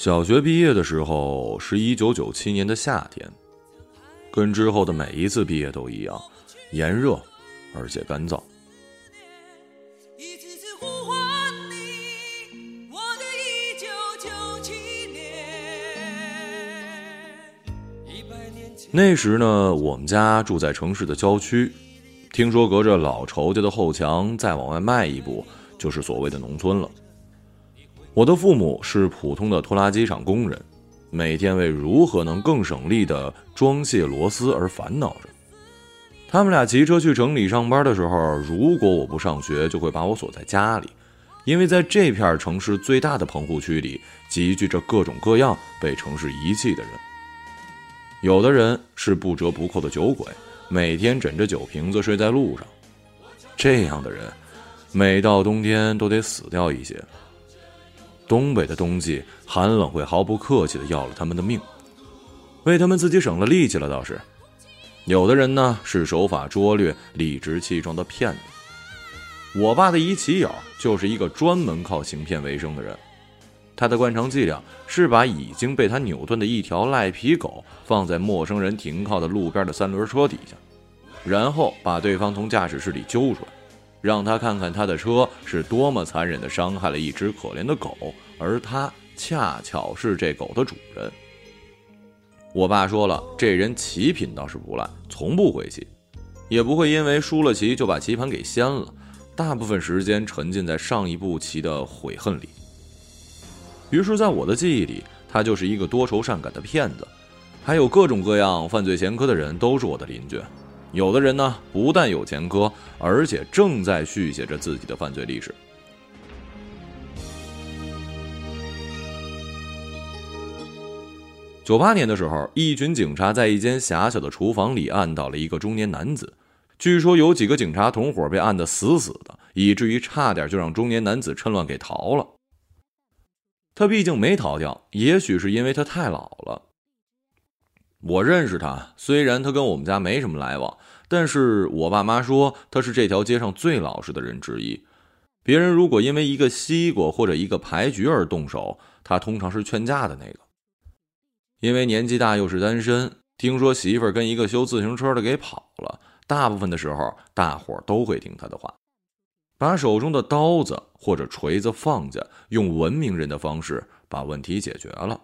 小学毕业的时候是一九九七年的夏天，跟之后的每一次毕业都一样，炎热而且干燥。那时呢，我们家住在城市的郊区，听说隔着老仇家的后墙再往外迈一步，就是所谓的农村了。我的父母是普通的拖拉机厂工人，每天为如何能更省力的装卸螺丝而烦恼着。他们俩骑车去城里上班的时候，如果我不上学，就会把我锁在家里，因为在这片城市最大的棚户区里，集聚着各种各样被城市遗弃的人。有的人是不折不扣的酒鬼，每天枕着酒瓶子睡在路上，这样的人，每到冬天都得死掉一些。东北的冬季寒冷会毫不客气的要了他们的命，为他们自己省了力气了倒是。有的人呢是手法拙劣、理直气壮的骗子。我爸的一骑友就是一个专门靠行骗为生的人，他的惯常伎俩是把已经被他扭断的一条赖皮狗放在陌生人停靠的路边的三轮车底下，然后把对方从驾驶室里揪出来。让他看看他的车是多么残忍地伤害了一只可怜的狗，而他恰巧是这狗的主人。我爸说了，这人棋品倒是不赖，从不回棋，也不会因为输了棋就把棋盘给掀了，大部分时间沉浸在上一步棋的悔恨里。于是，在我的记忆里，他就是一个多愁善感的骗子，还有各种各样犯罪前科的人都是我的邻居。有的人呢，不但有前科，而且正在续写着自己的犯罪历史。九八年的时候，一群警察在一间狭小的厨房里按倒了一个中年男子，据说有几个警察同伙被按得死死的，以至于差点就让中年男子趁乱给逃了。他毕竟没逃掉，也许是因为他太老了。我认识他，虽然他跟我们家没什么来往，但是我爸妈说他是这条街上最老实的人之一。别人如果因为一个西瓜或者一个牌局而动手，他通常是劝架的那个。因为年纪大又是单身，听说媳妇跟一个修自行车的给跑了，大部分的时候大伙都会听他的话，把手中的刀子或者锤子放下，用文明人的方式把问题解决了。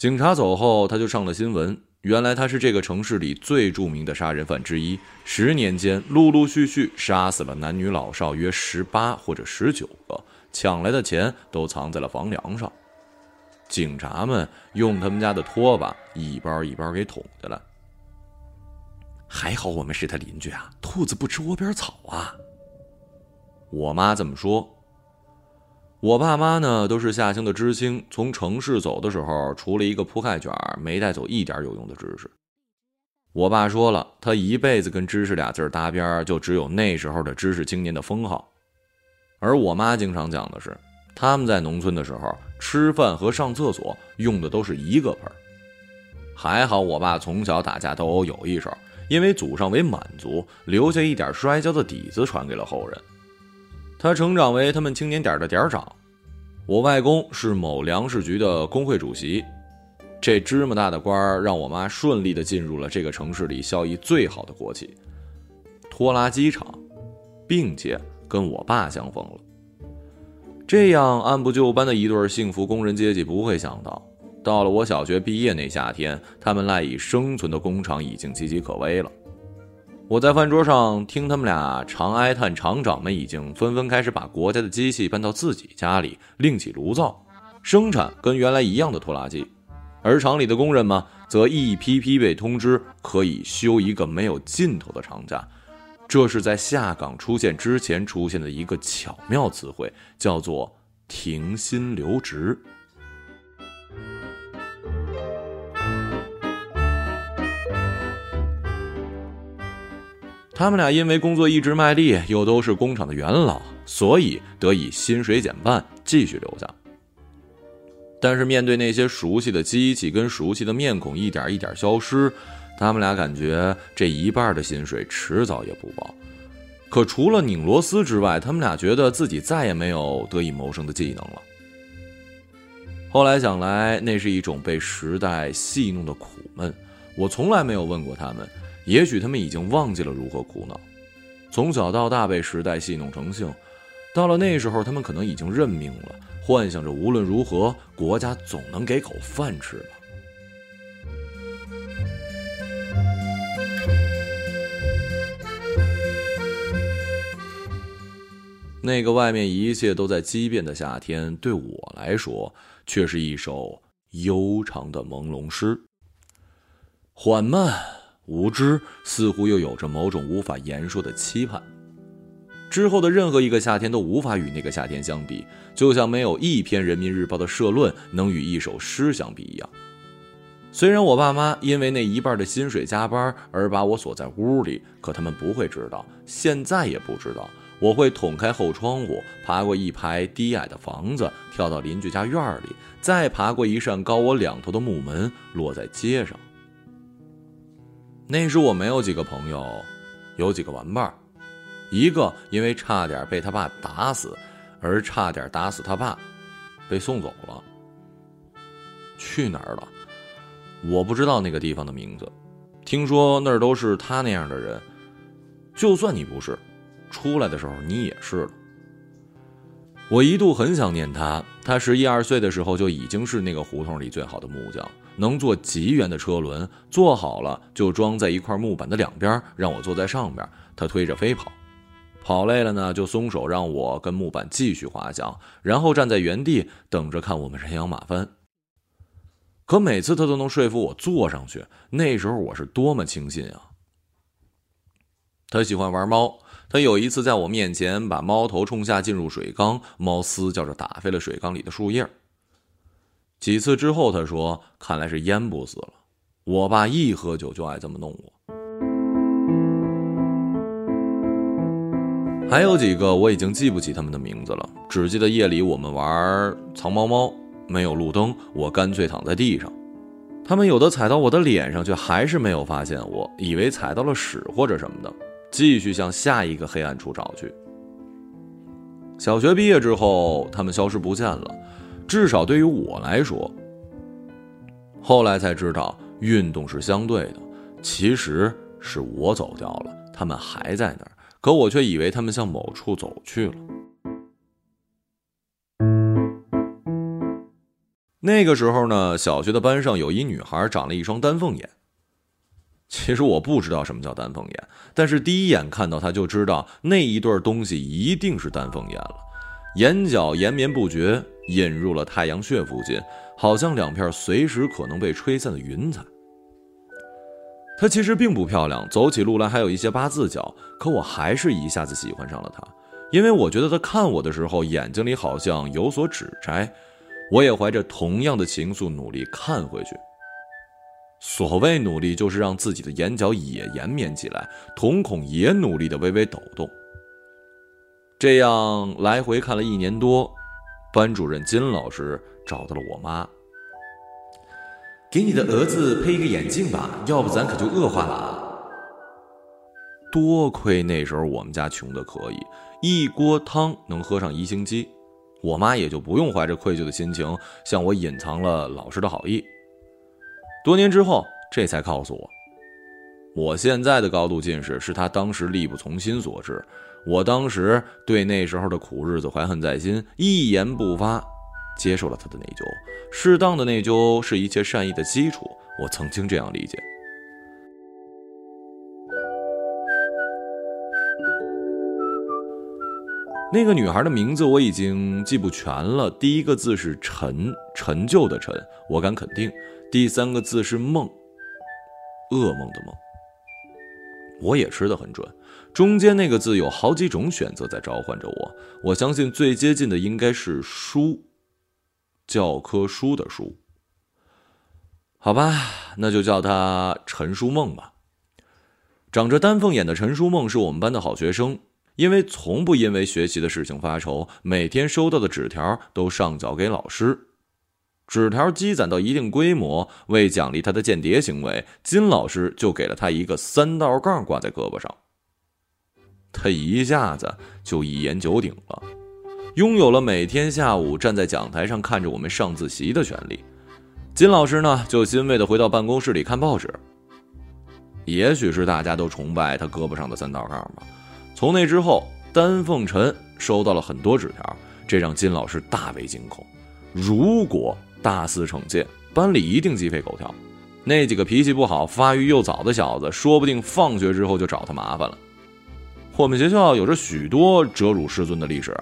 警察走后，他就上了新闻。原来他是这个城市里最著名的杀人犯之一，十年间陆陆续续杀死了男女老少约十八或者十九个，抢来的钱都藏在了房梁上。警察们用他们家的拖把一包一包给捅下来。还好我们是他邻居啊，兔子不吃窝边草啊。我妈这么说。我爸妈呢，都是下乡的知青。从城市走的时候，除了一个铺盖卷，没带走一点有用的知识。我爸说了，他一辈子跟知识俩字搭边，就只有那时候的知识青年的封号。而我妈经常讲的是，他们在农村的时候，吃饭和上厕所用的都是一个盆。还好我爸从小打架斗殴有一手，因为祖上为满族，留下一点摔跤的底子传给了后人。他成长为他们青年点的点长，我外公是某粮食局的工会主席，这芝麻大的官儿让我妈顺利的进入了这个城市里效益最好的国企——拖拉机厂，并且跟我爸相逢了。这样按部就班的一对幸福工人阶级，不会想到，到了我小学毕业那夏天，他们赖以生存的工厂已经岌岌可危了。我在饭桌上听他们俩常哀叹，厂长们已经纷纷开始把国家的机器搬到自己家里，另起炉灶，生产跟原来一样的拖拉机，而厂里的工人们则一批批被通知可以休一个没有尽头的长假。这是在下岗出现之前出现的一个巧妙词汇，叫做“停薪留职”。他们俩因为工作一直卖力，又都是工厂的元老，所以得以薪水减半，继续留下。但是面对那些熟悉的机器跟熟悉的面孔一点一点消失，他们俩感觉这一半的薪水迟早也不保。可除了拧螺丝之外，他们俩觉得自己再也没有得以谋生的技能了。后来想来，那是一种被时代戏弄的苦闷。我从来没有问过他们，也许他们已经忘记了如何苦恼。从小到大被时代戏弄成性，到了那时候，他们可能已经认命了，幻想着无论如何，国家总能给口饭吃吧。那个外面一切都在畸变的夏天，对我来说却是一首悠长的朦胧诗。缓慢、无知，似乎又有着某种无法言说的期盼。之后的任何一个夏天都无法与那个夏天相比，就像没有一篇人民日报的社论能与一首诗相比一样。虽然我爸妈因为那一半的薪水加班而把我锁在屋里，可他们不会知道，现在也不知道。我会捅开后窗户，爬过一排低矮的房子，跳到邻居家院里，再爬过一扇高我两头的木门，落在街上。那时我没有几个朋友，有几个玩伴一个因为差点被他爸打死，而差点打死他爸，被送走了。去哪儿了？我不知道那个地方的名字。听说那儿都是他那样的人。就算你不是。出来的时候你也是了。我一度很想念他，他十一二岁的时候就已经是那个胡同里最好的木匠，能做极圆的车轮，做好了就装在一块木板的两边，让我坐在上边，他推着飞跑，跑累了呢就松手让我跟木板继续滑翔，然后站在原地等着看我们人仰马翻。可每次他都能说服我坐上去，那时候我是多么轻信啊！他喜欢玩猫。他有一次在我面前把猫头冲下进入水缸，猫嘶叫着打飞了水缸里的树叶。几次之后，他说：“看来是淹不死了。”我爸一喝酒就爱这么弄我。还有几个我已经记不起他们的名字了，只记得夜里我们玩藏猫猫，没有路灯，我干脆躺在地上。他们有的踩到我的脸上，却还是没有发现我，以为踩到了屎或者什么的。继续向下一个黑暗处找去。小学毕业之后，他们消失不见了，至少对于我来说。后来才知道，运动是相对的，其实是我走掉了，他们还在那儿，可我却以为他们向某处走去了。那个时候呢，小学的班上有一女孩长了一双丹凤眼。其实我不知道什么叫丹凤眼，但是第一眼看到她就知道那一对东西一定是丹凤眼了。眼角延绵不绝，引入了太阳穴附近，好像两片随时可能被吹散的云彩。她其实并不漂亮，走起路来还有一些八字脚，可我还是一下子喜欢上了她，因为我觉得她看我的时候眼睛里好像有所指摘，我也怀着同样的情愫努力看回去。所谓努力，就是让自己的眼角也延绵起来，瞳孔也努力的微微抖动。这样来回看了一年多，班主任金老师找到了我妈，给你的儿子配一个眼镜吧，要不咱可就恶化了。多亏那时候我们家穷的可以，一锅汤能喝上一星期，我妈也就不用怀着愧疚的心情向我隐藏了老师的好意。多年之后，这才告诉我，我现在的高度近视是他当时力不从心所致。我当时对那时候的苦日子怀恨在心，一言不发，接受了他的内疚。适当的内疚是一切善意的基础，我曾经这样理解。那个女孩的名字我已经记不全了，第一个字是陈，陈旧的陈，我敢肯定。第三个字是梦，噩梦的梦。我也吃的很准，中间那个字有好几种选择在召唤着我。我相信最接近的应该是书，教科书的书。好吧，那就叫他陈书梦吧。长着丹凤眼的陈书梦是我们班的好学生，因为从不因为学习的事情发愁，每天收到的纸条都上缴给老师。纸条积攒到一定规模，为奖励他的间谍行为，金老师就给了他一个三道杠挂在胳膊上。他一下子就一言九鼎了。拥有了每天下午站在讲台上看着我们上自习的权利。金老师呢，就欣慰的回到办公室里看报纸。也许是大家都崇拜他胳膊上的三道杠吧。从那之后，丹凤臣收到了很多纸条，这让金老师大为惊恐。如果大肆惩戒，班里一定鸡飞狗跳。那几个脾气不好、发育又早的小子，说不定放学之后就找他麻烦了。我们学校有着许多折辱师尊的历史，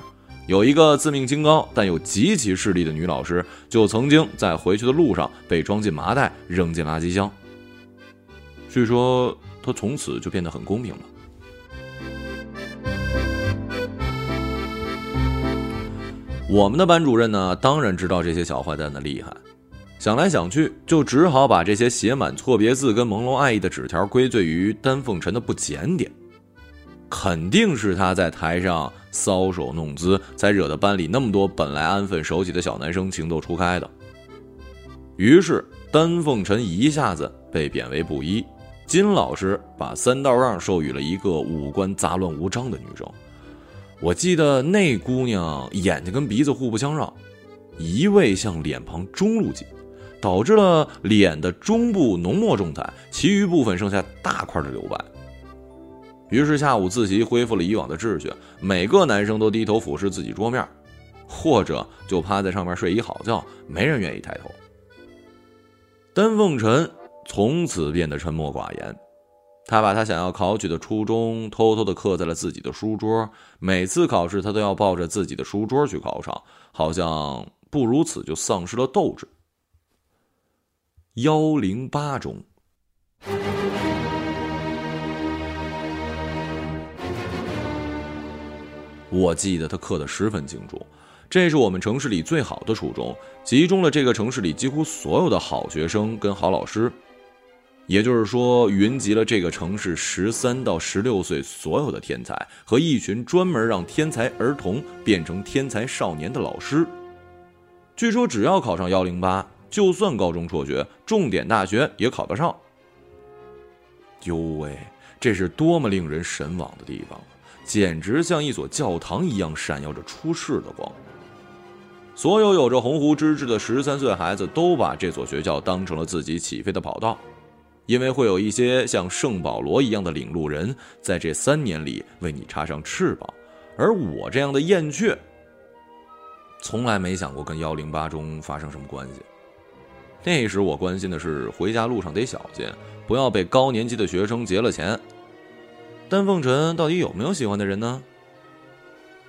有一个自命清高但又极其势利的女老师，就曾经在回去的路上被装进麻袋扔进垃圾箱。据说她从此就变得很公平了。我们的班主任呢，当然知道这些小坏蛋的厉害。想来想去，就只好把这些写满错别字跟朦胧爱意的纸条归罪于丹凤臣的不检点。肯定是他在台上搔首弄姿，才惹得班里那么多本来安分守己的小男生情窦初开的。于是丹凤臣一下子被贬为布衣，金老师把三道杠授予了一个五官杂乱无章的女生。我记得那姑娘眼睛跟鼻子互不相让，一味向脸庞中路挤。导致了脸的中部浓墨重彩，其余部分剩下大块的留白。于是下午自习恢复了以往的秩序，每个男生都低头俯视自己桌面，或者就趴在上面睡一好觉，没人愿意抬头。丹凤臣从此变得沉默寡言，他把他想要考取的初中偷偷的刻在了自己的书桌，每次考试他都要抱着自己的书桌去考场，好像不如此就丧失了斗志。幺零八中，我记得他刻的十分清楚。这是我们城市里最好的初中，集中了这个城市里几乎所有的好学生跟好老师，也就是说，云集了这个城市十三到十六岁所有的天才和一群专门让天才儿童变成天才少年的老师。据说，只要考上幺零八。就算高中辍学，重点大学也考得上。哟喂，这是多么令人神往的地方，简直像一所教堂一样闪耀着出世的光。所有有着鸿鹄之志的十三岁孩子都把这所学校当成了自己起飞的跑道，因为会有一些像圣保罗一样的领路人，在这三年里为你插上翅膀。而我这样的燕雀，从来没想过跟幺零八中发生什么关系。那时我关心的是回家路上得小心，不要被高年级的学生劫了钱。丹凤臣到底有没有喜欢的人呢？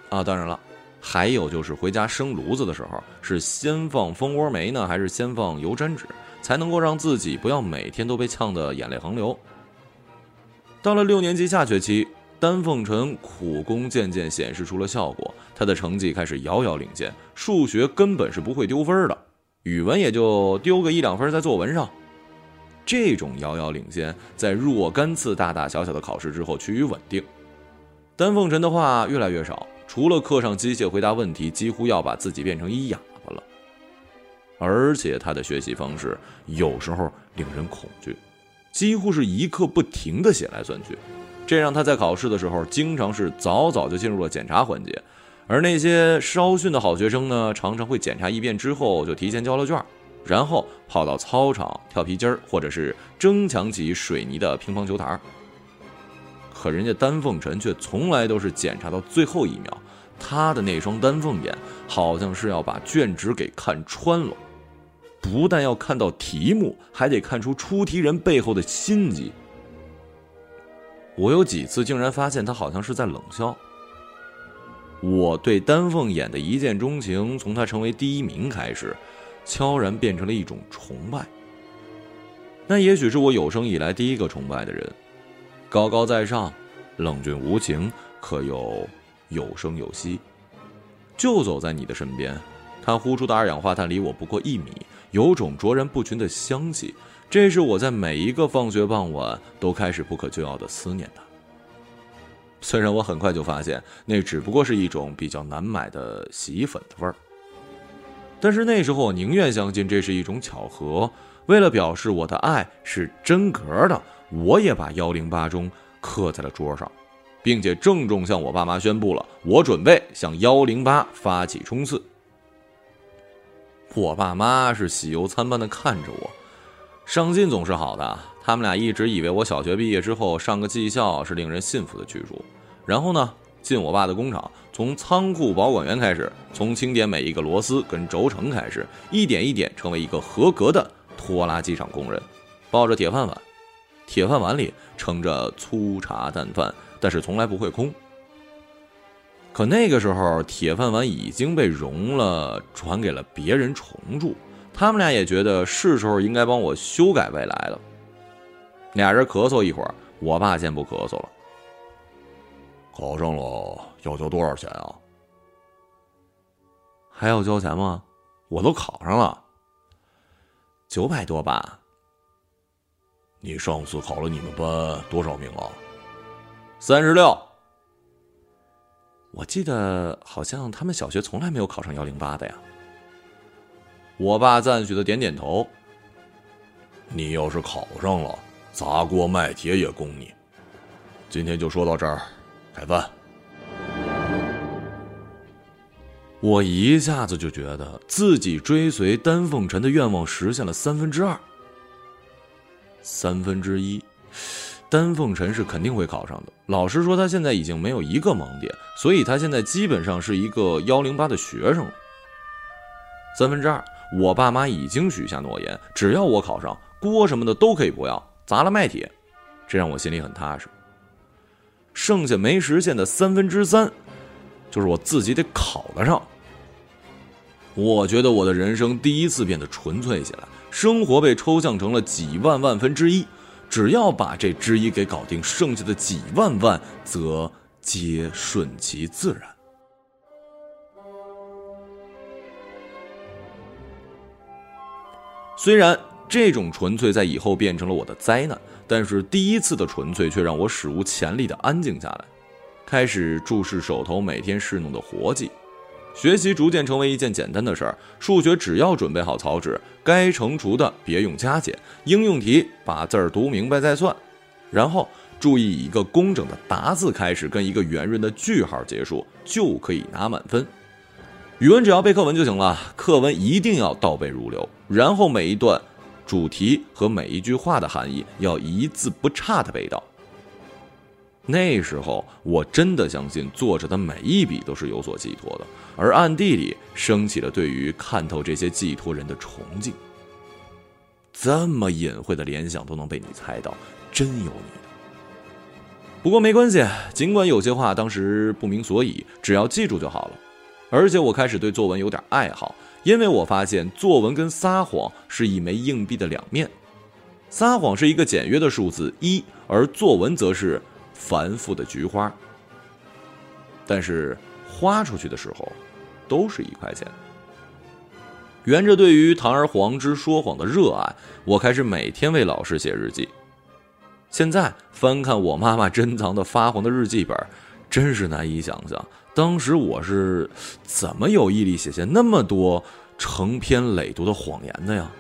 啊，当然了，还有就是回家生炉子的时候，是先放蜂窝煤呢，还是先放油毡纸，才能够让自己不要每天都被呛得眼泪横流。到了六年级下学期，丹凤臣苦功渐渐显示出了效果，他的成绩开始遥遥领先，数学根本是不会丢分的。语文也就丢个一两分在作文上，这种遥遥领先，在若干次大大小小的考试之后趋于稳定。丹凤臣的话越来越少，除了课上机械回答问题，几乎要把自己变成一哑巴了。而且他的学习方式有时候令人恐惧，几乎是一刻不停的写来算去，这让他在考试的时候经常是早早就进入了检查环节。而那些稍逊的好学生呢，常常会检查一遍之后就提前交了卷，然后跑到操场跳皮筋儿，或者是争抢起水泥的乒乓球台儿。可人家丹凤晨却从来都是检查到最后一秒，他的那双丹凤眼好像是要把卷纸给看穿了，不但要看到题目，还得看出出题人背后的心机。我有几次竟然发现他好像是在冷笑。我对丹凤眼的一见钟情，从他成为第一名开始，悄然变成了一种崇拜。那也许是我有生以来第一个崇拜的人，高高在上，冷峻无情，可又有声有息。就走在你的身边，他呼出的二氧化碳离我不过一米，有种卓然不群的香气。这是我在每一个放学傍晚都开始不可救药的思念的。虽然我很快就发现那只不过是一种比较难买的洗衣粉的味儿，但是那时候我宁愿相信这是一种巧合。为了表示我的爱是真格的，我也把幺零八中刻在了桌上。并且郑重向我爸妈宣布了，我准备向幺零八发起冲刺。我爸妈是喜忧参半的看着我，上进总是好的。他们俩一直以为我小学毕业之后上个技校是令人信服的去处，然后呢，进我爸的工厂，从仓库保管员开始，从清点每一个螺丝跟轴承开始，一点一点成为一个合格的拖拉机厂工人，抱着铁饭碗，铁饭碗里盛着粗茶淡饭，但是从来不会空。可那个时候，铁饭碗已经被融了，传给了别人重铸。他们俩也觉得是时候应该帮我修改未来了。俩人咳嗽一会儿，我爸先不咳嗽了。考上了要交多少钱啊？还要交钱吗？我都考上了，九百多吧。你上次考了你们班多少名啊？三十六。我记得好像他们小学从来没有考上幺零八的呀。我爸赞许的点点头。你要是考上了，砸锅卖铁也供你。今天就说到这儿，开饭。我一下子就觉得自己追随丹凤尘的愿望实现了三分之二，三分之一。丹凤尘是肯定会考上的。老师说他现在已经没有一个盲点，所以他现在基本上是一个幺零八的学生了。三分之二，我爸妈已经许下诺言，只要我考上，锅什么的都可以不要，砸了卖铁，这让我心里很踏实。剩下没实现的三分之三，就是我自己得考得上。我觉得我的人生第一次变得纯粹起来，生活被抽象成了几万万分之一。只要把这之一给搞定，剩下的几万万则皆顺其自然。虽然这种纯粹在以后变成了我的灾难，但是第一次的纯粹却让我史无前例的安静下来，开始注视手头每天侍弄的活计。学习逐渐成为一件简单的事儿，数学只要准备好草纸，该乘除的别用加减，应用题把字儿读明白再算，然后注意以一个工整的达字开始，跟一个圆润的句号结束，就可以拿满分。语文只要背课文就行了，课文一定要倒背如流，然后每一段主题和每一句话的含义要一字不差的背到。那时候我真的相信作者的每一笔都是有所寄托的，而暗地里升起了对于看透这些寄托人的崇敬。这么隐晦的联想都能被你猜到，真有你的。不过没关系，尽管有些话当时不明所以，只要记住就好了。而且我开始对作文有点爱好，因为我发现作文跟撒谎是一枚硬币的两面，撒谎是一个简约的数字一，而作文则是。繁复的菊花，但是花出去的时候，都是一块钱。圆着对于堂而皇之说谎的热爱，我开始每天为老师写日记。现在翻看我妈妈珍藏的发黄的日记本，真是难以想象，当时我是怎么有毅力写下那么多成篇累牍的谎言的呀？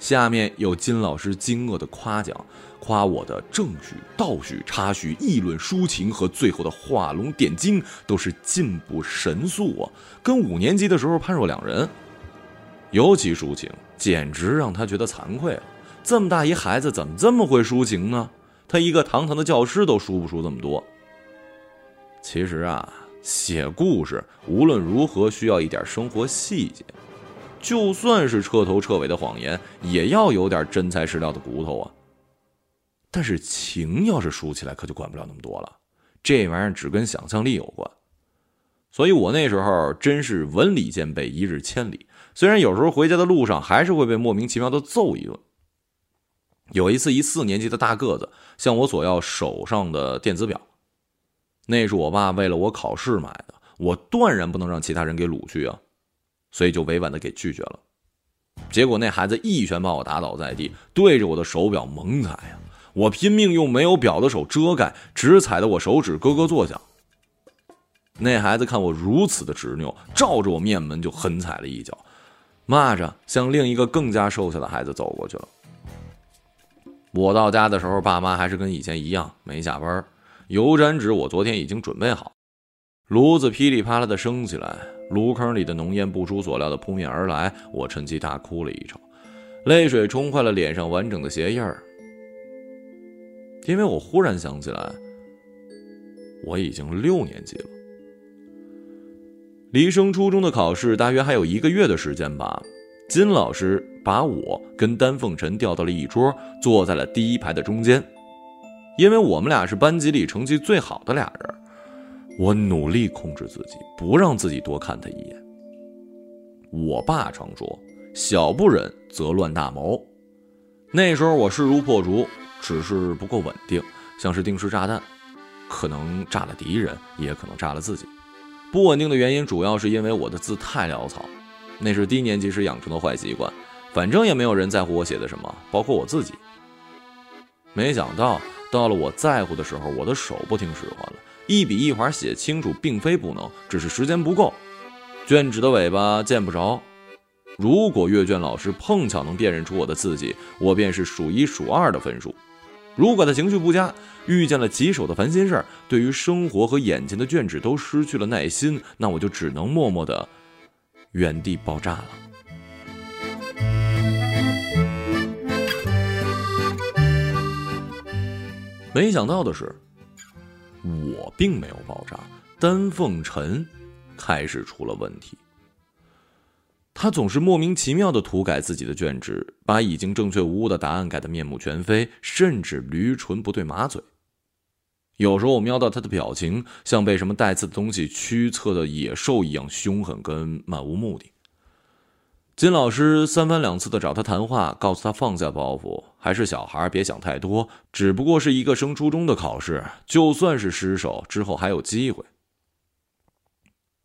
下面有金老师惊愕的夸奖。夸我的证据、倒叙、插叙、议论、抒情和最后的画龙点睛都是进步神速啊，跟五年级的时候判若两人。尤其抒情，简直让他觉得惭愧了。这么大一孩子，怎么这么会抒情呢？他一个堂堂的教师都说不出这么多。其实啊，写故事无论如何需要一点生活细节，就算是彻头彻尾的谎言，也要有点真材实料的骨头啊。但是情要是熟起来，可就管不了那么多了。这玩意儿只跟想象力有关，所以我那时候真是文理兼备，一日千里。虽然有时候回家的路上还是会被莫名其妙的揍一顿。有一次，一四年级的大个子向我索要手上的电子表，那是我爸为了我考试买的，我断然不能让其他人给掳去啊，所以就委婉的给拒绝了。结果那孩子一拳把我打倒在地，对着我的手表猛踩呀！我拼命用没有表的手遮盖，只踩得我手指咯咯作响。那孩子看我如此的执拗，照着我面门就狠踩了一脚，骂着向另一个更加瘦小的孩子走过去了。我到家的时候，爸妈还是跟以前一样没下班。油毡纸我昨天已经准备好。炉子噼里啪啦的升起来，炉坑里的浓烟不出所料的扑面而来，我趁机大哭了一场，泪水冲坏了脸上完整的鞋印儿。因为我忽然想起来，我已经六年级了，离升初中的考试大约还有一个月的时间吧。金老师把我跟丹凤晨调到了一桌，坐在了第一排的中间，因为我们俩是班级里成绩最好的俩人。我努力控制自己，不让自己多看他一眼。我爸常说：“小不忍则乱大谋。”那时候我势如破竹，只是不够稳定，像是定时炸弹，可能炸了敌人，也可能炸了自己。不稳定的原因主要是因为我的字太潦草。那是低年级时养成的坏习惯，反正也没有人在乎我写的什么，包括我自己。没想到到了我在乎的时候，我的手不听使唤了，一笔一划写清楚，并非不能，只是时间不够，卷纸的尾巴见不着。如果阅卷老师碰巧能辨认出我的字迹，我便是数一数二的分数；如果他情绪不佳，遇见了棘手的烦心事儿，对于生活和眼前的卷纸都失去了耐心，那我就只能默默的。原地爆炸了。没想到的是，我并没有爆炸，丹凤尘开始出了问题。他总是莫名其妙的涂改自己的卷纸，把已经正确无误的答案改得面目全非，甚至驴唇不对马嘴。有时候我瞄到他的表情，像被什么带刺的东西驱策的野兽一样凶狠跟漫无目的。金老师三番两次的找他谈话，告诉他放下包袱，还是小孩，别想太多，只不过是一个升初中的考试，就算是失手，之后还有机会。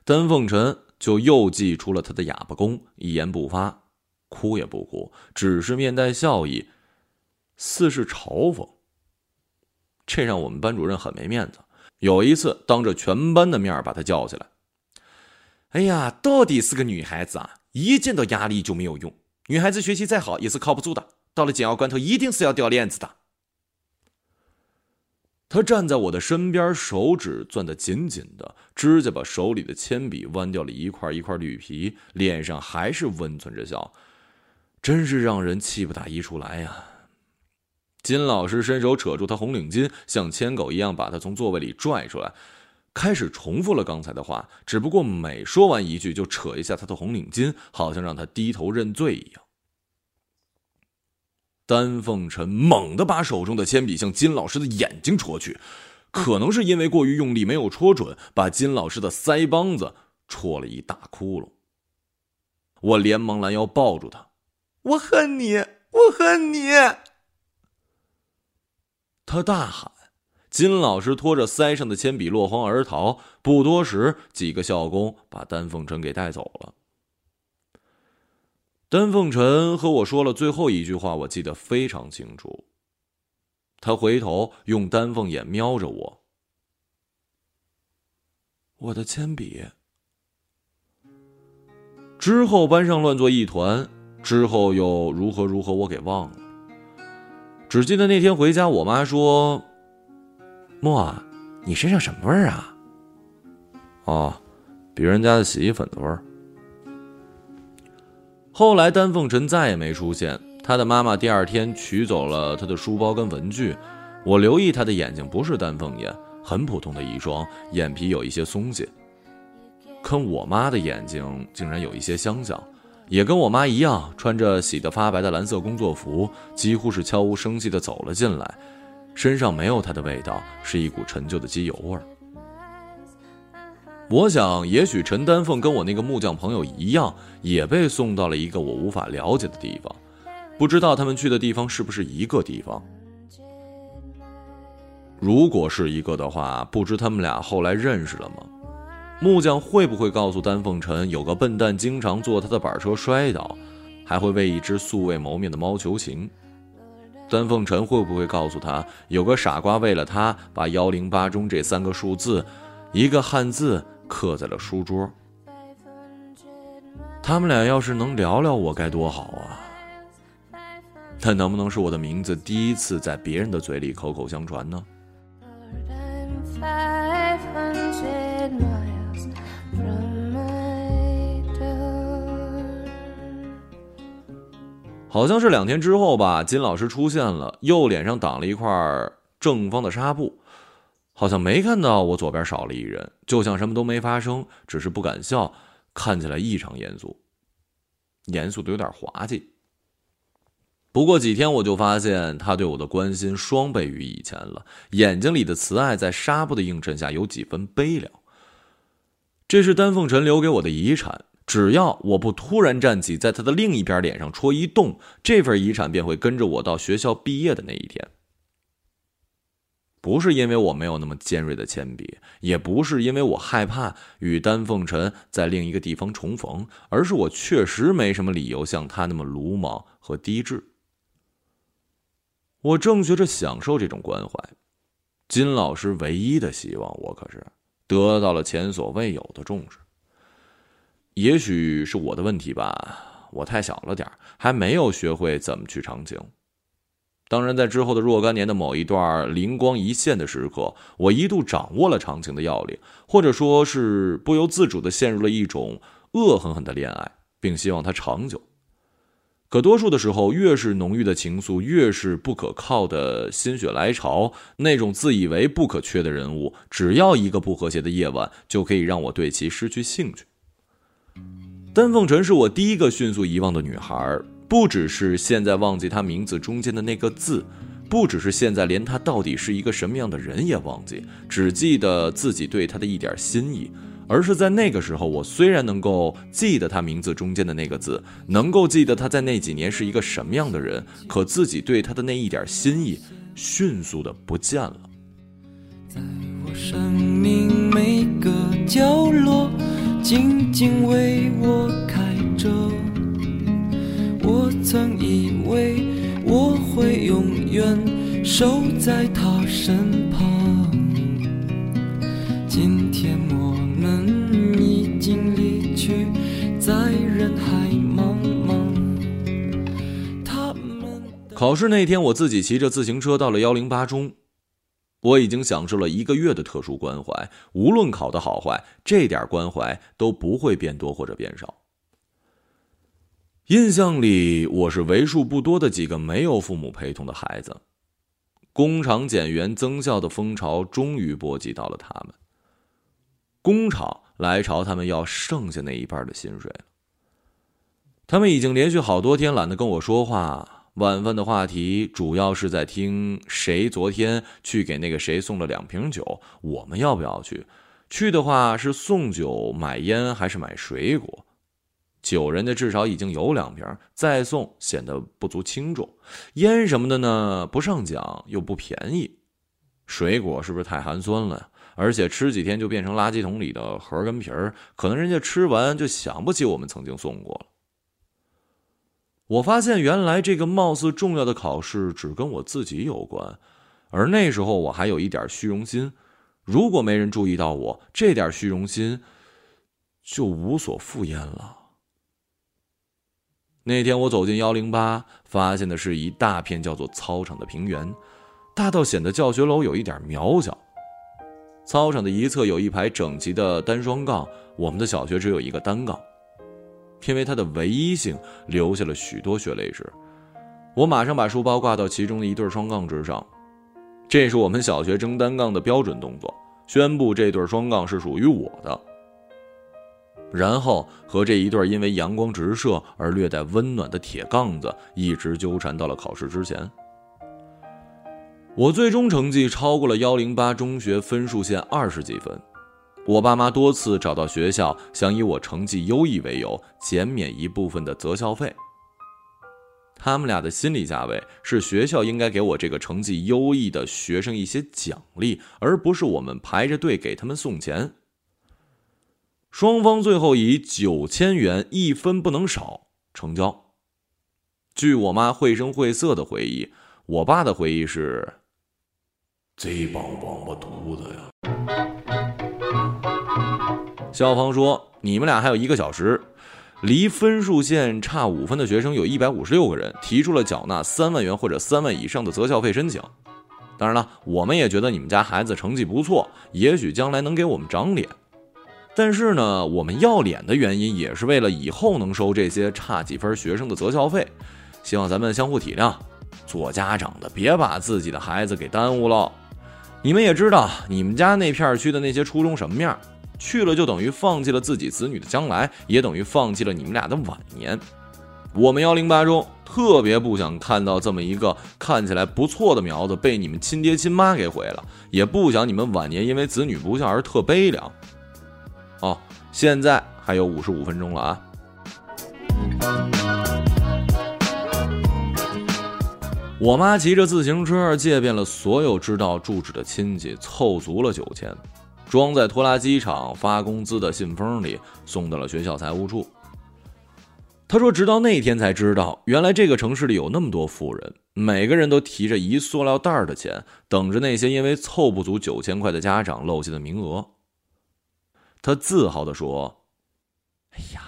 丹凤晨就又祭出了他的哑巴功，一言不发，哭也不哭，只是面带笑意，似是嘲讽。这让我们班主任很没面子。有一次，当着全班的面把他叫起来：“哎呀，到底是个女孩子啊！一见到压力就没有用。女孩子学习再好也是靠不住的，到了紧要关头一定是要掉链子的。”他站在我的身边，手指攥得紧紧的，指甲把手里的铅笔弯掉了一块一块绿皮，脸上还是温存着笑，真是让人气不打一处来呀。金老师伸手扯住他红领巾，像牵狗一样把他从座位里拽出来，开始重复了刚才的话，只不过每说完一句就扯一下他的红领巾，好像让他低头认罪一样。丹凤尘猛地把手中的铅笔向金老师的眼睛戳去，可能是因为过于用力没有戳准，把金老师的腮帮子戳了一大窟窿。我连忙拦腰抱住他：“我恨你，我恨你！”他大喊，金老师拖着腮上的铅笔落荒而逃。不多时，几个校工把丹凤尘给带走了。丹凤晨和我说了最后一句话，我记得非常清楚。他回头用丹凤眼瞄着我，我的铅笔。之后班上乱作一团，之后又如何如何，我给忘了。只记得那天回家，我妈说：“莫，你身上什么味儿啊？”“哦，别人家的洗衣粉的味儿。”后来丹凤尘再也没出现，他的妈妈第二天取走了他的书包跟文具。我留意他的眼睛不是丹凤眼，很普通的一双，眼皮有一些松懈，跟我妈的眼睛竟然有一些相像。也跟我妈一样，穿着洗得发白的蓝色工作服，几乎是悄无声息地走了进来，身上没有她的味道，是一股陈旧的机油味儿。我想，也许陈丹凤跟我那个木匠朋友一样，也被送到了一个我无法了解的地方，不知道他们去的地方是不是一个地方。如果是一个的话，不知他们俩后来认识了吗？木匠会不会告诉丹凤尘，有个笨蛋经常坐他的板车摔倒，还会为一只素未谋面的猫求情？丹凤尘会不会告诉他，有个傻瓜为了他，把幺零八中这三个数字，一个汉字刻在了书桌他们俩要是能聊聊我该多好啊！但能不能是我的名字第一次在别人的嘴里口口相传呢？好像是两天之后吧金老师出现了右脸上挡了一块正方的纱布好像没看到我左边少了一人，就像什么都没发生，只是不敢笑，看起来异常严肃，严肃的有点滑稽。不过几天我就发现他对我的关心双倍于以前了，眼睛里的慈爱在纱布的映衬下有几分悲凉。这是丹凤臣留给我的遗产，只要我不突然站起，在他的另一边脸上戳一洞，这份遗产便会跟着我到学校毕业的那一天。不是因为我没有那么尖锐的铅笔，也不是因为我害怕与丹凤臣在另一个地方重逢，而是我确实没什么理由像他那么鲁莽和低智。我正学着享受这种关怀，金老师唯一的希望，我可是得到了前所未有的重视。也许是我的问题吧，我太小了点还没有学会怎么去长情。当然，在之后的若干年的某一段灵光一现的时刻，我一度掌握了长情的要领，或者说是不由自主地陷入了一种恶狠狠的恋爱，并希望它长久。可多数的时候，越是浓郁的情愫，越是不可靠的心血来潮，那种自以为不可缺的人物，只要一个不和谐的夜晚，就可以让我对其失去兴趣。丹凤晨是我第一个迅速遗忘的女孩，不只是现在忘记他名字中间的那个字，不只是现在连他到底是一个什么样的人也忘记，只记得自己对他的一点心意。而是在那个时候，我虽然能够记得他名字中间的那个字，能够记得他在那几年是一个什么样的人，可自己对他的那一点心意，迅速的不见了。在我生命每个角落，静静为我开着。我曾以为我会永远守在他身旁，今天我。们已经离去，在人海茫茫。他们考试那天，我自己骑着自行车到了幺零八中。我已经享受了一个月的特殊关怀，无论考的好坏，这点关怀都不会变多或者变少。印象里，我是为数不多的几个没有父母陪同的孩子。工厂减员增效的风潮终于波及到了他们。工厂来朝他们要剩下那一半的薪水了。他们已经连续好多天懒得跟我说话，晚饭的话题主要是在听谁昨天去给那个谁送了两瓶酒，我们要不要去？去的话是送酒、买烟还是买水果？酒人家至少已经有两瓶，再送显得不足轻重。烟什么的呢，不上讲又不便宜。水果是不是太寒酸了呀？而且吃几天就变成垃圾桶里的核跟皮儿，可能人家吃完就想不起我们曾经送过了。我发现原来这个貌似重要的考试只跟我自己有关，而那时候我还有一点虚荣心，如果没人注意到我，这点虚荣心就无所复焉了。那天我走进幺零八，发现的是一大片叫做操场的平原，大到显得教学楼有一点渺小。操场的一侧有一排整齐的单双杠，我们的小学只有一个单杠，因为它的唯一性留下了许多血泪史。我马上把书包挂到其中的一对双杠之上，这是我们小学争单杠的标准动作，宣布这对双杠是属于我的。然后和这一对因为阳光直射而略带温暖的铁杠子一直纠缠到了考试之前。我最终成绩超过了幺零八中学分数线二十几分，我爸妈多次找到学校，想以我成绩优异为由减免一部分的择校费。他们俩的心理价位是学校应该给我这个成绩优异的学生一些奖励，而不是我们排着队给他们送钱。双方最后以九千元一分不能少成交。据我妈绘声绘色的回忆，我爸的回忆是。这帮王八犊子呀！校方说，你们俩还有一个小时，离分数线差五分的学生有一百五十六个人，提出了缴纳三万元或者三万以上的择校费申请。当然了，我们也觉得你们家孩子成绩不错，也许将来能给我们长脸。但是呢，我们要脸的原因也是为了以后能收这些差几分学生的择校费。希望咱们相互体谅。做家长的别把自己的孩子给耽误了。你们也知道，你们家那片区的那些初中什么样，去了就等于放弃了自己子女的将来，也等于放弃了你们俩的晚年。我们幺零八中特别不想看到这么一个看起来不错的苗子被你们亲爹亲妈给毁了，也不想你们晚年因为子女不孝而特悲凉。哦，现在还有五十五分钟了啊！我妈骑着自行车借遍了所有知道住址的亲戚，凑足了九千，装在拖拉机厂发工资的信封里，送到了学校财务处。他说：“直到那天才知道，原来这个城市里有那么多富人，每个人都提着一塑料袋的钱，等着那些因为凑不足九千块的家长漏下的名额。”他自豪地说：“哎呀，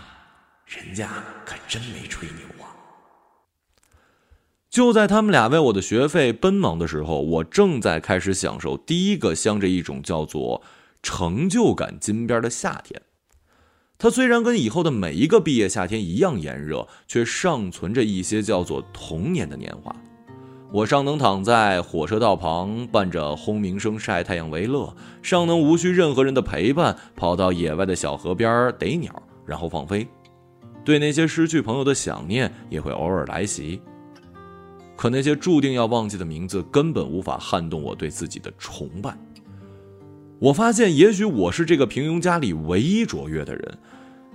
人家可真没吹牛啊！”就在他们俩为我的学费奔忙的时候，我正在开始享受第一个镶着一种叫做成就感金边的夏天。它虽然跟以后的每一个毕业夏天一样炎热，却尚存着一些叫做童年的年华。我尚能躺在火车道旁，伴着轰鸣声晒太阳为乐；尚能无需任何人的陪伴，跑到野外的小河边逮鸟，然后放飞。对那些失去朋友的想念也会偶尔来袭。可那些注定要忘记的名字，根本无法撼动我对自己的崇拜。我发现，也许我是这个平庸家里唯一卓越的人。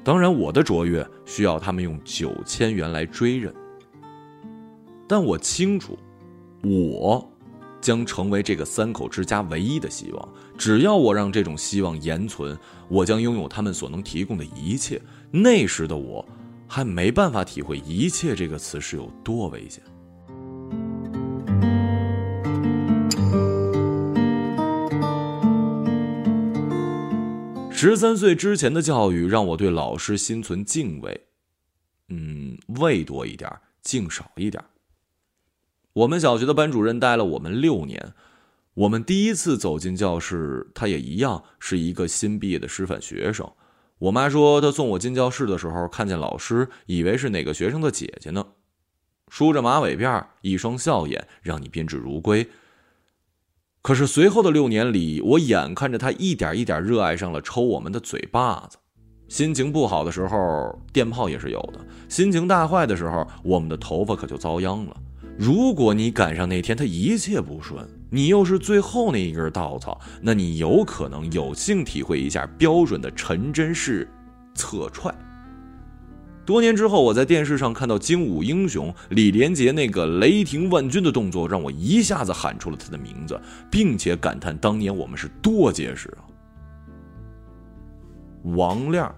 当然，我的卓越需要他们用九千元来追认。但我清楚，我将成为这个三口之家唯一的希望。只要我让这种希望延存，我将拥有他们所能提供的一切。那时的我，还没办法体会“一切”这个词是有多危险。十三岁之前的教育让我对老师心存敬畏，嗯，畏多一点，敬少一点。我们小学的班主任带了我们六年，我们第一次走进教室，他也一样是一个新毕业的师范学生。我妈说，她送我进教室的时候，看见老师，以为是哪个学生的姐姐呢，梳着马尾辫，一双笑眼，让你宾至如归。可是随后的六年里，我眼看着他一点一点热爱上了抽我们的嘴巴子。心情不好的时候，电炮也是有的；心情大坏的时候，我们的头发可就遭殃了。如果你赶上那天他一切不顺，你又是最后那一根稻草，那你有可能有幸体会一下标准的陈真式侧踹。多年之后，我在电视上看到精武英雄李连杰那个雷霆万钧的动作，让我一下子喊出了他的名字，并且感叹当年我们是多结实啊！王亮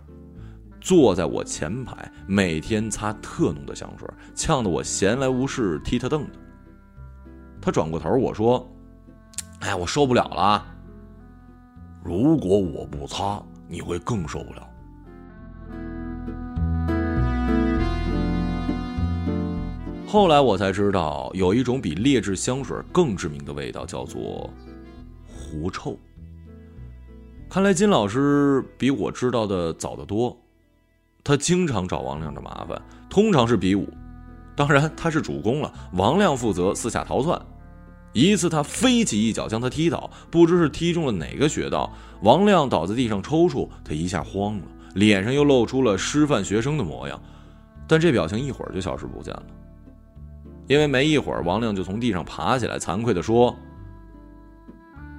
坐在我前排，每天擦特浓的香水，呛得我闲来无事踢他凳子。他转过头，我说：“哎，我受不了了。如果我不擦，你会更受不了。”后来我才知道，有一种比劣质香水更致命的味道，叫做狐臭。看来金老师比我知道的早得多。他经常找王亮的麻烦，通常是比武，当然他是主攻了，王亮负责四下逃窜。一次他飞起一脚将他踢倒，不知是踢中了哪个穴道，王亮倒在地上抽搐，他一下慌了，脸上又露出了师范学生的模样，但这表情一会儿就消失不见了。因为没一会儿，王亮就从地上爬起来，惭愧地说：“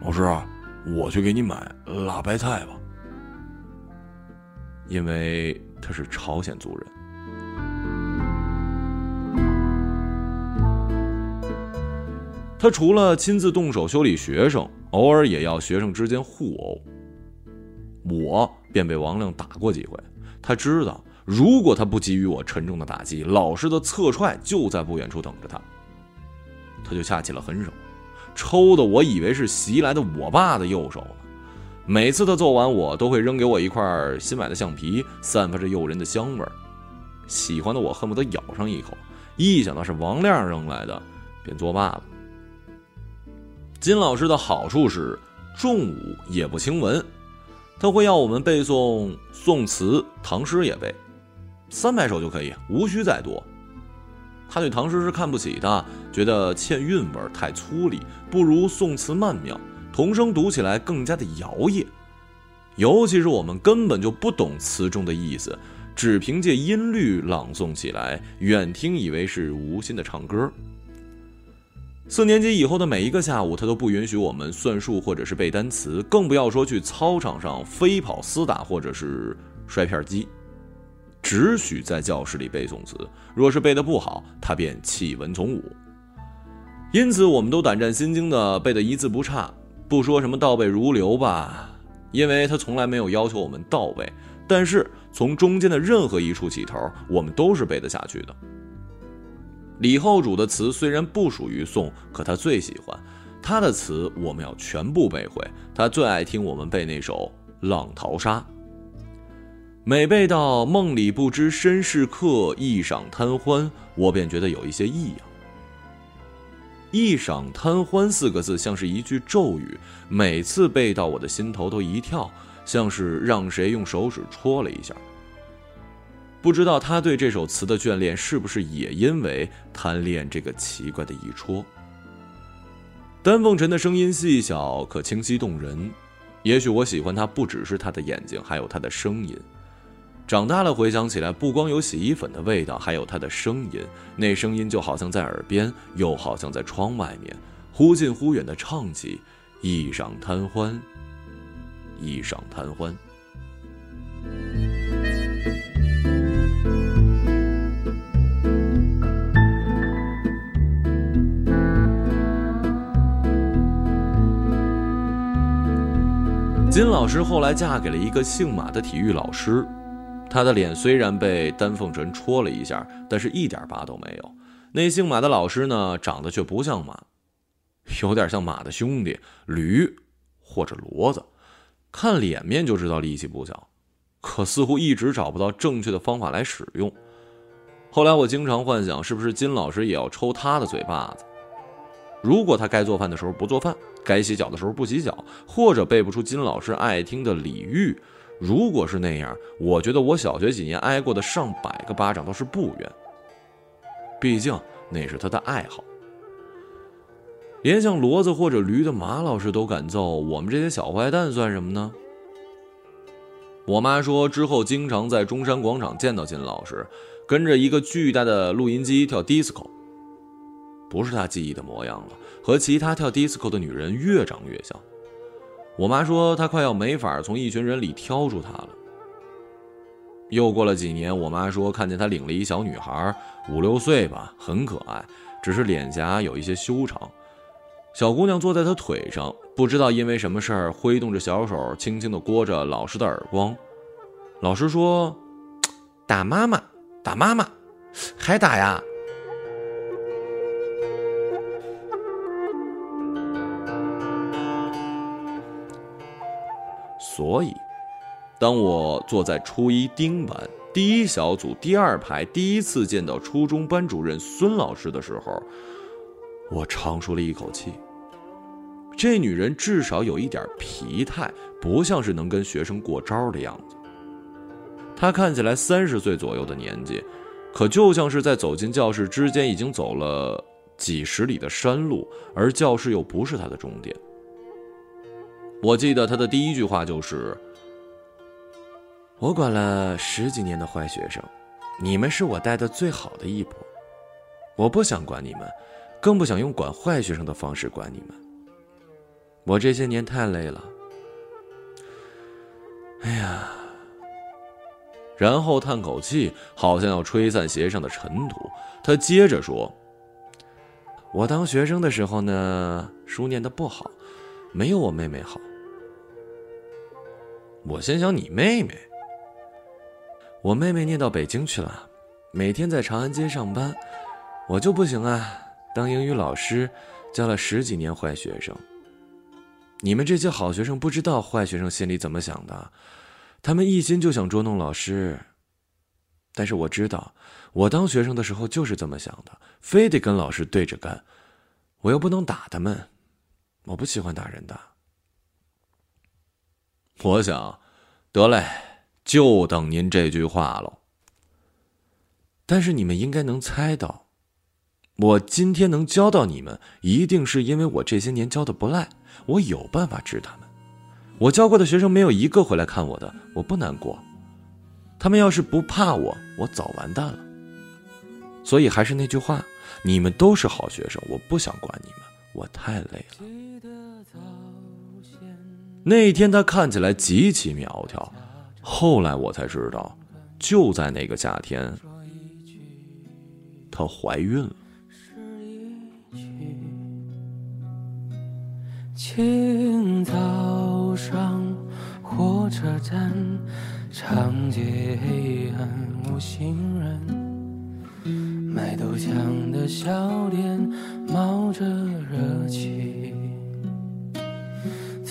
老师，我去给你买辣白菜吧。”因为他是朝鲜族人。他除了亲自动手修理学生，偶尔也要学生之间互殴。我便被王亮打过几回，他知道。如果他不给予我沉重的打击，老师的侧踹就在不远处等着他。他就下起了狠手，抽的我以为是袭来的我爸的右手。每次他揍完我，都会扔给我一块新买的橡皮，散发着诱人的香味儿。喜欢的我恨不得咬上一口，一想到是王亮扔来的，便作罢了。金老师的好处是重武也不轻文，他会要我们背诵宋词、唐诗也背。三百首就可以，无需再多。他对唐诗是看不起的，觉得欠韵味太粗粝，不如宋词曼妙，童声读起来更加的摇曳。尤其是我们根本就不懂词中的意思，只凭借音律朗诵起来，远听以为是无心的唱歌。四年级以后的每一个下午，他都不允许我们算数或者是背单词，更不要说去操场上飞跑厮打或者是摔片机。只许在教室里背诵词，若是背得不好，他便弃文从武。因此，我们都胆战心惊的背得一字不差，不说什么倒背如流吧，因为他从来没有要求我们倒背。但是从中间的任何一处起头，我们都是背得下去的。李后主的词虽然不属于宋，可他最喜欢他的词，我们要全部背会。他最爱听我们背那首《浪淘沙》。每背到“梦里不知身是客，一晌贪欢”，我便觉得有一些异样。“一晌贪欢”四个字像是一句咒语，每次背到我的心头都一跳，像是让谁用手指戳了一下。不知道他对这首词的眷恋，是不是也因为贪恋这个奇怪的一戳？丹凤尘的声音细小，可清晰动人。也许我喜欢他，不只是他的眼睛，还有他的声音。长大了，回想起来，不光有洗衣粉的味道，还有他的声音。那声音就好像在耳边，又好像在窗外面，忽近忽远的唱起：“一晌贪欢，一晌贪欢。”金老师后来嫁给了一个姓马的体育老师。他的脸虽然被丹凤唇戳了一下，但是一点疤都没有。那姓马的老师呢，长得却不像马，有点像马的兄弟驴或者骡子，看脸面就知道力气不小，可似乎一直找不到正确的方法来使用。后来我经常幻想，是不是金老师也要抽他的嘴巴子？如果他该做饭的时候不做饭，该洗脚的时候不洗脚，或者背不出金老师爱听的李煜。如果是那样，我觉得我小学几年挨过的上百个巴掌都是不冤。毕竟那是他的爱好。连像骡子或者驴的马老师都敢揍，我们这些小坏蛋算什么呢？我妈说之后经常在中山广场见到金老师，跟着一个巨大的录音机跳 disco。不是他记忆的模样了，和其他跳 disco 的女人越长越像。我妈说她快要没法从一群人里挑出他了。又过了几年，我妈说看见他领了一小女孩，五六岁吧，很可爱，只是脸颊有一些修长。小姑娘坐在他腿上，不知道因为什么事儿，挥动着小手，轻轻地掴着老师的耳光。老师说：“ 打妈妈，打妈妈，还打呀。”所以，当我坐在初一丁班第一小组第二排，第一次见到初中班主任孙老师的时候，我长舒了一口气。这女人至少有一点疲态，不像是能跟学生过招的样子。她看起来三十岁左右的年纪，可就像是在走进教室之间已经走了几十里的山路，而教室又不是她的终点。我记得他的第一句话就是：“我管了十几年的坏学生，你们是我带的最好的一波。我不想管你们，更不想用管坏学生的方式管你们。我这些年太累了。哎呀！”然后叹口气，好像要吹散鞋上的尘土。他接着说：“我当学生的时候呢，书念的不好，没有我妹妹好。”我先想：“你妹妹，我妹妹念到北京去了，每天在长安街上班，我就不行啊！当英语老师，教了十几年坏学生。你们这些好学生不知道坏学生心里怎么想的，他们一心就想捉弄老师。但是我知道，我当学生的时候就是这么想的，非得跟老师对着干，我又不能打他们，我不喜欢打人的。”我想，得嘞，就等您这句话喽。但是你们应该能猜到，我今天能教到你们，一定是因为我这些年教的不赖，我有办法治他们。我教过的学生没有一个回来看我的，我不难过。他们要是不怕我，我早完蛋了。所以还是那句话，你们都是好学生，我不想管你们，我太累了。那天他看起来极其苗条，后来我才知道，就在那个夏天，她怀孕了。清早上火车站，长街黑暗无行人，卖豆浆的小店冒着热气。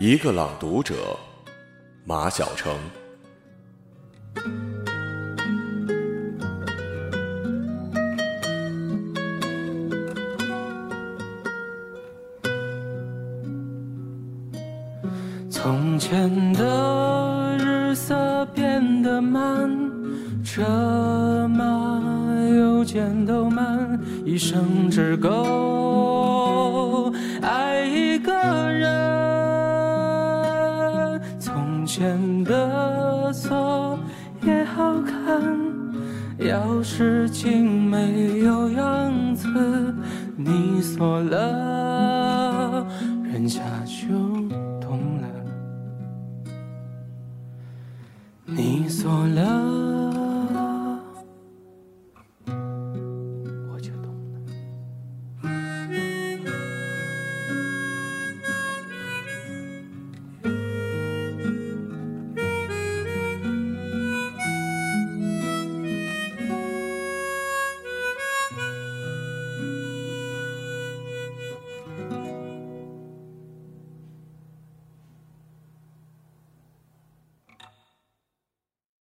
一个朗读者，马晓成。从前的日色变得慢，车马邮件都慢，一生只够爱一个人。钥匙竟没有样子，你锁了，